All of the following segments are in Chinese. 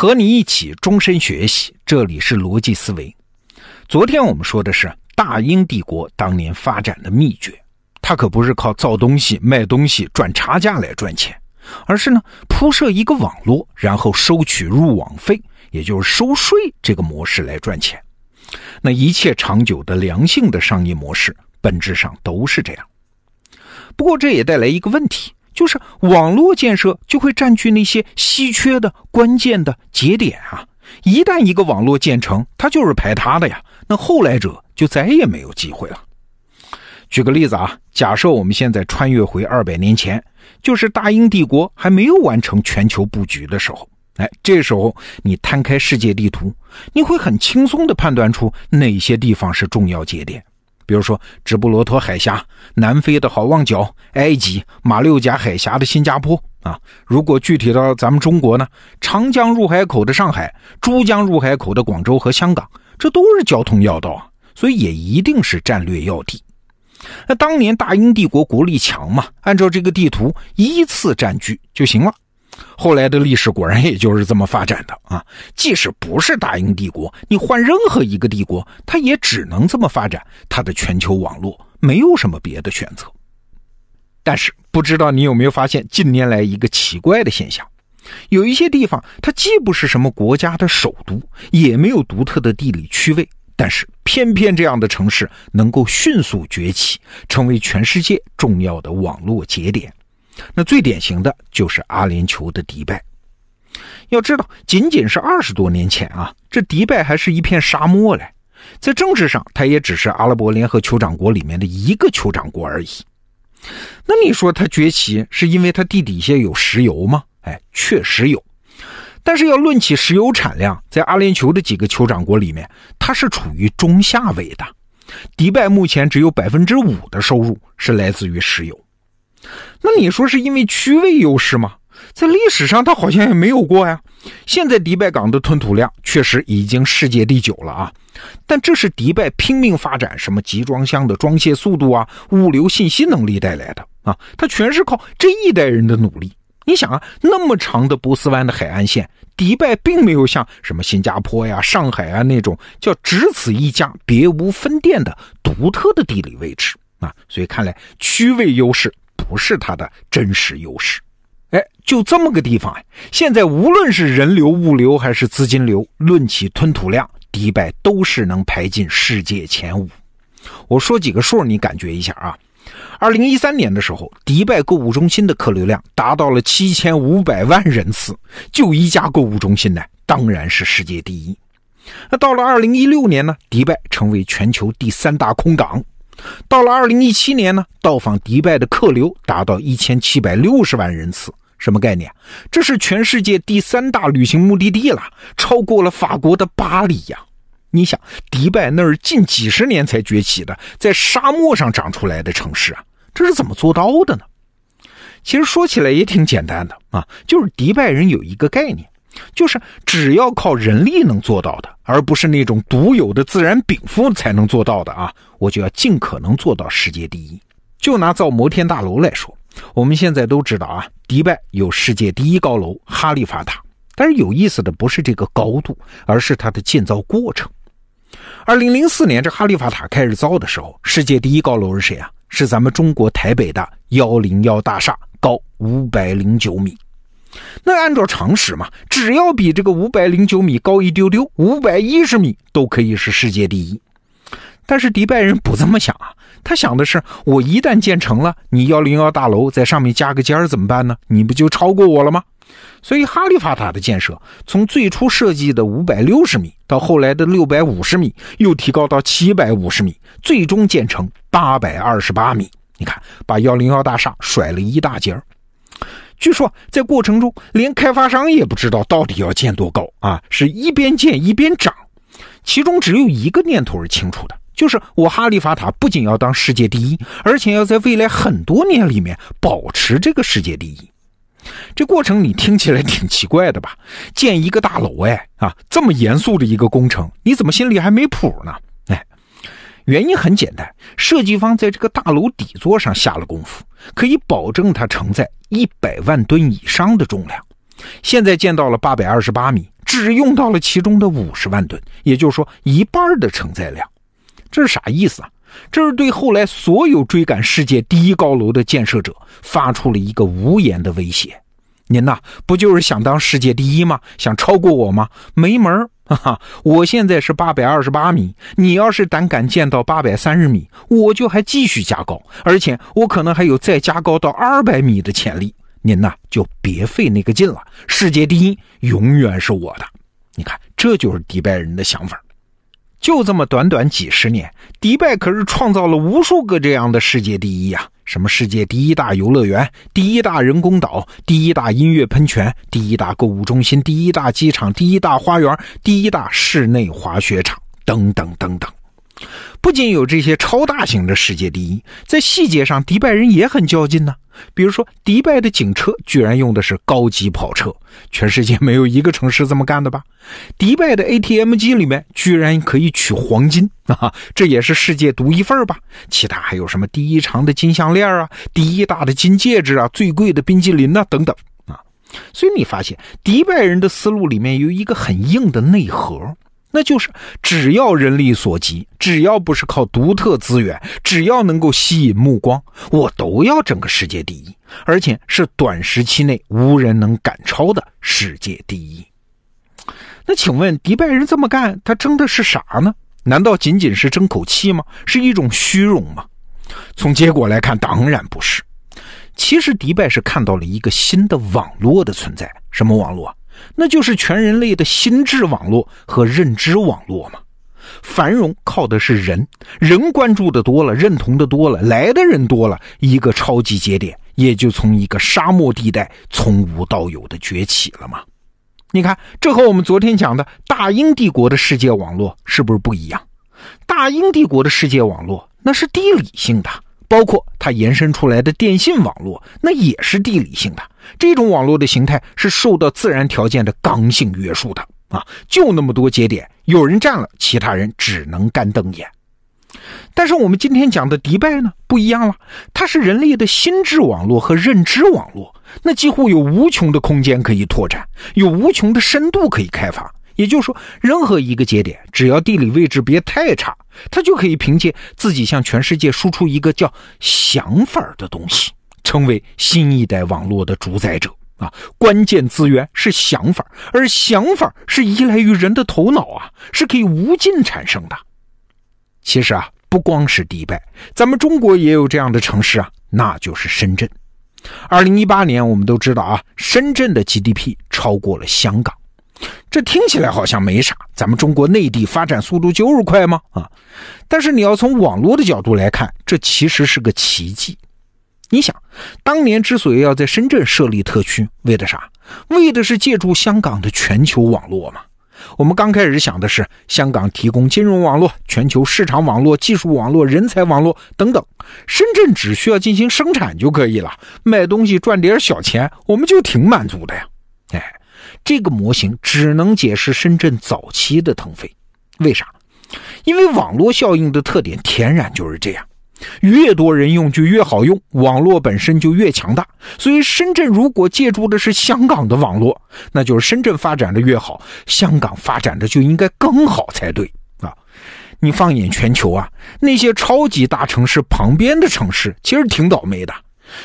和你一起终身学习，这里是逻辑思维。昨天我们说的是大英帝国当年发展的秘诀，它可不是靠造东西、卖东西赚差价来赚钱，而是呢铺设一个网络，然后收取入网费，也就是收税这个模式来赚钱。那一切长久的良性的商业模式，本质上都是这样。不过这也带来一个问题。就是网络建设就会占据那些稀缺的关键的节点啊！一旦一个网络建成，它就是排他的呀，那后来者就再也没有机会了。举个例子啊，假设我们现在穿越回二百年前，就是大英帝国还没有完成全球布局的时候，哎，这时候你摊开世界地图，你会很轻松地判断出哪些地方是重要节点。比如说，直布罗陀海峡、南非的好望角、埃及、马六甲海峡的新加坡啊。如果具体到咱们中国呢，长江入海口的上海、珠江入海口的广州和香港，这都是交通要道啊，所以也一定是战略要地。那当年大英帝国国力强嘛，按照这个地图依次占据就行了。后来的历史果然也就是这么发展的啊！即使不是大英帝国，你换任何一个帝国，它也只能这么发展它的全球网络，没有什么别的选择。但是，不知道你有没有发现近年来一个奇怪的现象：有一些地方它既不是什么国家的首都，也没有独特的地理区位，但是偏偏这样的城市能够迅速崛起，成为全世界重要的网络节点。那最典型的就是阿联酋的迪拜。要知道，仅仅是二十多年前啊，这迪拜还是一片沙漠嘞。在政治上，它也只是阿拉伯联合酋长国里面的一个酋长国而已。那你说它崛起是因为它地底下有石油吗？哎，确实有。但是要论起石油产量，在阿联酋的几个酋长国里面，它是处于中下位的。迪拜目前只有百分之五的收入是来自于石油。那你说是因为区位优势吗？在历史上，它好像也没有过呀。现在迪拜港的吞吐量确实已经世界第九了啊，但这是迪拜拼命发展什么集装箱的装卸速度啊、物流信息能力带来的啊，它全是靠这一代人的努力。你想啊，那么长的波斯湾的海岸线，迪拜并没有像什么新加坡呀、上海啊那种叫只此一家别无分店的独特的地理位置啊，所以看来区位优势。不是它的真实优势，哎，就这么个地方哎。现在无论是人流、物流还是资金流，论起吞吐量，迪拜都是能排进世界前五。我说几个数，你感觉一下啊。二零一三年的时候，迪拜购物中心的客流量达到了七千五百万人次，就一家购物中心呢，当然是世界第一。那到了二零一六年呢，迪拜成为全球第三大空港。到了二零一七年呢，到访迪拜的客流达到一千七百六十万人次，什么概念？这是全世界第三大旅行目的地了，超过了法国的巴黎呀！你想，迪拜那是近几十年才崛起的，在沙漠上长出来的城市啊，这是怎么做到的呢？其实说起来也挺简单的啊，就是迪拜人有一个概念。就是只要靠人力能做到的，而不是那种独有的自然禀赋才能做到的啊！我就要尽可能做到世界第一。就拿造摩天大楼来说，我们现在都知道啊，迪拜有世界第一高楼哈利法塔。但是有意思的不是这个高度，而是它的建造过程。二零零四年这哈利法塔开始造的时候，世界第一高楼是谁啊？是咱们中国台北的幺零幺大厦，高五百零九米。那按照常识嘛，只要比这个五百零九米高一丢丢，五百一十米都可以是世界第一。但是迪拜人不这么想啊，他想的是，我一旦建成了，你幺零幺大楼在上面加个尖儿怎么办呢？你不就超过我了吗？所以哈利法塔的建设，从最初设计的五百六十米，到后来的六百五十米，又提高到七百五十米，最终建成八百二十八米。你看，把幺零幺大厦甩了一大截儿。据说在过程中，连开发商也不知道到底要建多高啊，是一边建一边涨。其中只有一个念头是清楚的，就是我哈利法塔不仅要当世界第一，而且要在未来很多年里面保持这个世界第一。这过程你听起来挺奇怪的吧？建一个大楼，哎啊，这么严肃的一个工程，你怎么心里还没谱呢？原因很简单，设计方在这个大楼底座上下了功夫，可以保证它承载一百万吨以上的重量。现在建到了八百二十八米，只用到了其中的五十万吨，也就是说一半的承载量。这是啥意思啊？这是对后来所有追赶世界第一高楼的建设者发出了一个无言的威胁。您呐，不就是想当世界第一吗？想超过我吗？没门儿！哈哈，我现在是八百二十八米，你要是胆敢建到八百三十米，我就还继续加高，而且我可能还有再加高到二百米的潜力。您呐，就别费那个劲了，世界第一永远是我的。你看，这就是迪拜人的想法。就这么短短几十年，迪拜可是创造了无数个这样的世界第一呀！什么世界第一大游乐园、第一大人工岛、第一大音乐喷泉、第一大购物中心、第一大机场、第一大花园、第一大室内滑雪场，等等等等。不仅有这些超大型的世界第一，在细节上，迪拜人也很较劲呢。比如说，迪拜的警车居然用的是高级跑车，全世界没有一个城市这么干的吧？迪拜的 ATM 机里面居然可以取黄金啊，这也是世界独一份吧？其他还有什么第一长的金项链啊，第一大的金戒指啊，最贵的冰激凌啊，等等啊。所以你发现，迪拜人的思路里面有一个很硬的内核。那就是只要人力所及，只要不是靠独特资源，只要能够吸引目光，我都要整个世界第一，而且是短时期内无人能赶超的世界第一。那请问迪拜人这么干，他争的是啥呢？难道仅仅是争口气吗？是一种虚荣吗？从结果来看，当然不是。其实迪拜是看到了一个新的网络的存在，什么网络？那就是全人类的心智网络和认知网络嘛。繁荣靠的是人，人关注的多了，认同的多了，来的人多了，一个超级节点也就从一个沙漠地带从无到有的崛起了嘛。你看，这和我们昨天讲的大英帝国的世界网络是不是不一样？大英帝国的世界网络那是地理性的。包括它延伸出来的电信网络，那也是地理性的。这种网络的形态是受到自然条件的刚性约束的啊，就那么多节点，有人占了，其他人只能干瞪眼。但是我们今天讲的迪拜呢，不一样了，它是人类的心智网络和认知网络，那几乎有无穷的空间可以拓展，有无穷的深度可以开发。也就是说，任何一个节点，只要地理位置别太差，它就可以凭借自己向全世界输出一个叫想法的东西，成为新一代网络的主宰者啊！关键资源是想法，而想法是依赖于人的头脑啊，是可以无尽产生的。其实啊，不光是迪拜，咱们中国也有这样的城市啊，那就是深圳。二零一八年，我们都知道啊，深圳的 GDP 超过了香港。这听起来好像没啥，咱们中国内地发展速度就是快吗？啊！但是你要从网络的角度来看，这其实是个奇迹。你想，当年之所以要在深圳设立特区，为的啥？为的是借助香港的全球网络嘛。我们刚开始想的是香港提供金融网络、全球市场网络、技术网络、人才网络等等，深圳只需要进行生产就可以了，卖东西赚点小钱，我们就挺满足的呀。哎。这个模型只能解释深圳早期的腾飞，为啥？因为网络效应的特点天然就是这样，越多人用就越好用，网络本身就越强大。所以深圳如果借助的是香港的网络，那就是深圳发展的越好，香港发展的就应该更好才对啊！你放眼全球啊，那些超级大城市旁边的城市其实挺倒霉的，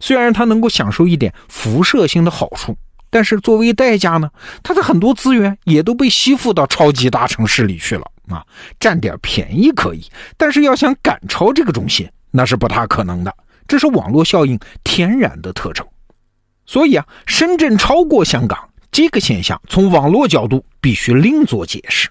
虽然它能够享受一点辐射性的好处。但是作为代价呢，它的很多资源也都被吸附到超级大城市里去了啊！占点便宜可以，但是要想赶超这个中心，那是不大可能的。这是网络效应天然的特征。所以啊，深圳超过香港这个现象，从网络角度必须另做解释。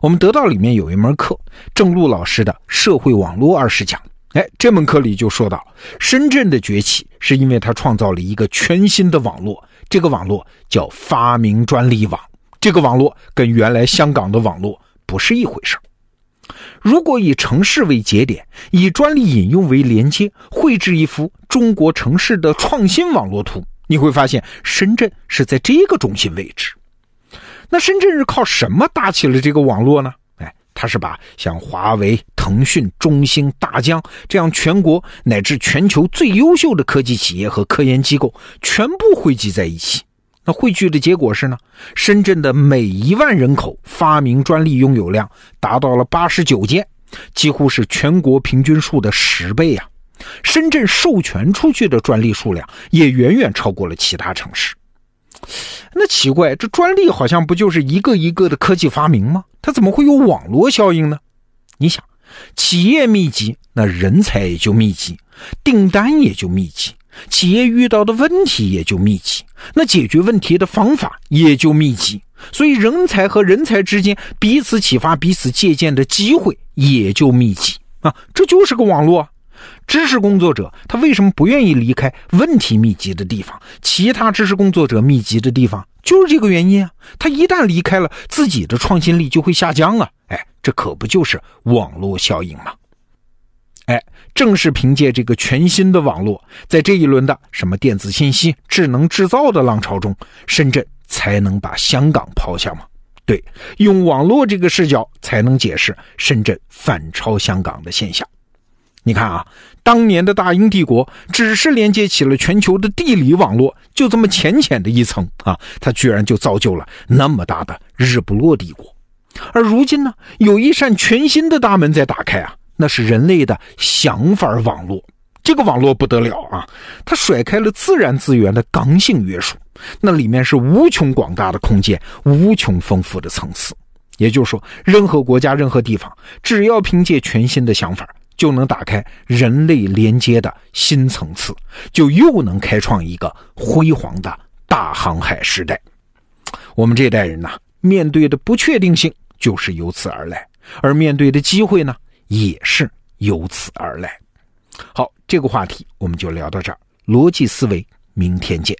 我们得到里面有一门课，郑璐老师的社会网络二十讲。哎，这门课里就说到，深圳的崛起是因为它创造了一个全新的网络。这个网络叫发明专利网，这个网络跟原来香港的网络不是一回事如果以城市为节点，以专利引用为连接，绘制一幅中国城市的创新网络图，你会发现深圳是在这个中心位置。那深圳是靠什么搭起了这个网络呢？他，是把像华为、腾讯、中兴、大疆这样全国乃至全球最优秀的科技企业和科研机构全部汇集在一起，那汇聚的结果是呢，深圳的每一万人口发明专利拥有量达到了八十九件，几乎是全国平均数的十倍啊。深圳授权出去的专利数量也远远超过了其他城市。那奇怪，这专利好像不就是一个一个的科技发明吗？它怎么会有网络效应呢？你想，企业密集，那人才也就密集，订单也就密集。企业遇到的问题也就密集，那解决问题的方法也就密集，所以人才和人才之间彼此启发、彼此借鉴的机会也就密集啊！这就是个网络。知识工作者他为什么不愿意离开问题密集的地方？其他知识工作者密集的地方，就是这个原因啊！他一旦离开了，自己的创新力就会下降啊！哎，这可不就是网络效应吗？哎，正是凭借这个全新的网络，在这一轮的什么电子信息、智能制造的浪潮中，深圳才能把香港抛下吗？对，用网络这个视角才能解释深圳反超香港的现象。你看啊，当年的大英帝国只是连接起了全球的地理网络，就这么浅浅的一层啊，它居然就造就了那么大的日不落帝国。而如今呢，有一扇全新的大门在打开啊。那是人类的想法网络，这个网络不得了啊！它甩开了自然资源的刚性约束，那里面是无穷广大的空间，无穷丰富的层次。也就是说，任何国家、任何地方，只要凭借全新的想法，就能打开人类连接的新层次，就又能开创一个辉煌的大航海时代。我们这代人呐，面对的不确定性就是由此而来，而面对的机会呢？也是由此而来。好，这个话题我们就聊到这儿。逻辑思维，明天见。